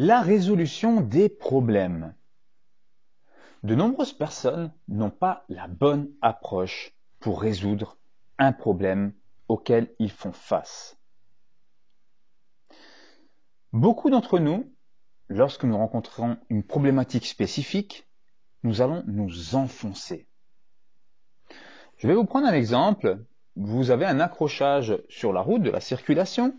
La résolution des problèmes. De nombreuses personnes n'ont pas la bonne approche pour résoudre un problème auquel ils font face. Beaucoup d'entre nous, lorsque nous rencontrons une problématique spécifique, nous allons nous enfoncer. Je vais vous prendre un exemple. Vous avez un accrochage sur la route de la circulation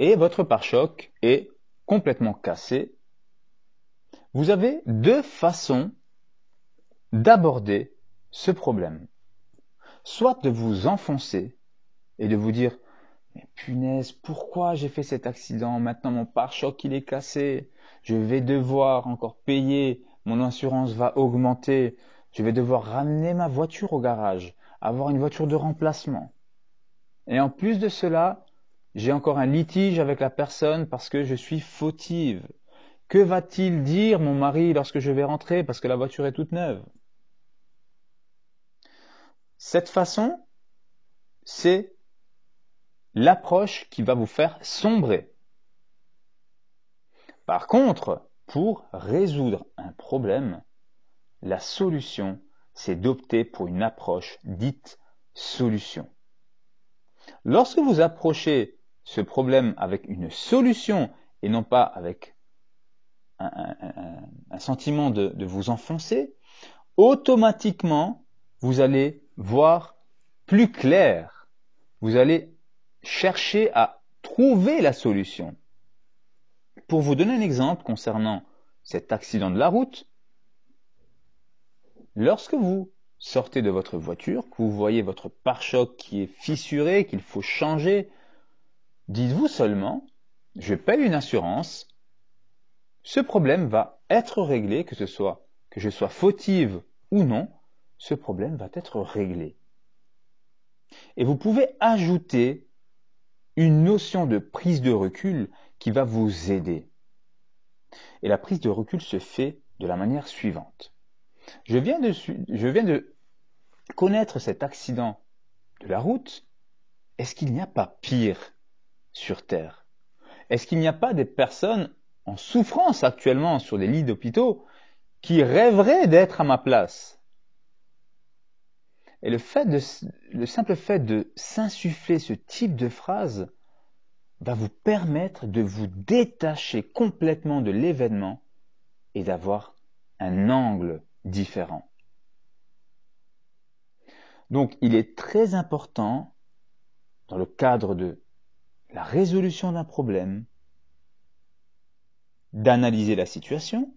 et votre pare-choc est complètement cassé, vous avez deux façons d'aborder ce problème. Soit de vous enfoncer et de vous dire mais punaise, pourquoi j'ai fait cet accident? Maintenant mon pare-choc il est cassé, je vais devoir encore payer, mon assurance va augmenter, je vais devoir ramener ma voiture au garage, avoir une voiture de remplacement. Et en plus de cela, j'ai encore un litige avec la personne parce que je suis fautive. Que va-t-il dire mon mari lorsque je vais rentrer? Parce que la voiture est toute neuve Cette façon, c'est l'approche qui va vous faire sombrer. Par contre, pour résoudre un problème, la solution, c'est d'opter pour une approche dite solution. Lorsque vous approchez ce problème avec une solution et non pas avec un, sentiment de, de vous enfoncer, automatiquement, vous allez voir plus clair. Vous allez chercher à trouver la solution. Pour vous donner un exemple concernant cet accident de la route, lorsque vous sortez de votre voiture, que vous voyez votre pare-choc qui est fissuré, qu'il faut changer, Dites-vous seulement, je paye une assurance, ce problème va être réglé, que ce soit que je sois fautive ou non, ce problème va être réglé. Et vous pouvez ajouter une notion de prise de recul qui va vous aider. Et la prise de recul se fait de la manière suivante. Je viens de, je viens de connaître cet accident de la route. Est-ce qu'il n'y a pas pire? Sur Terre Est-ce qu'il n'y a pas des personnes en souffrance actuellement sur des lits d'hôpitaux qui rêveraient d'être à ma place? Et le, simple fait de s'insuffler ce type de phrase va vous permettre de vous détacher complètement de l'événement et d'avoir un angle différent. Donc il est très important, dans le cadre de la résolution d'un problème, d'analyser la situation,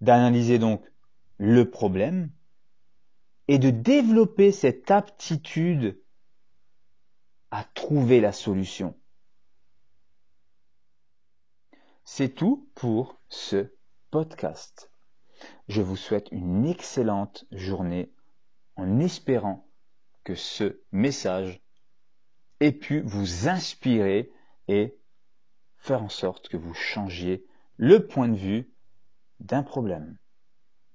d'analyser donc le problème et de développer cette aptitude à trouver la solution. C'est tout pour ce podcast. Je vous souhaite une excellente journée en espérant que ce message ait pu vous inspirer et faire en sorte que vous changiez le point de vue d'un problème.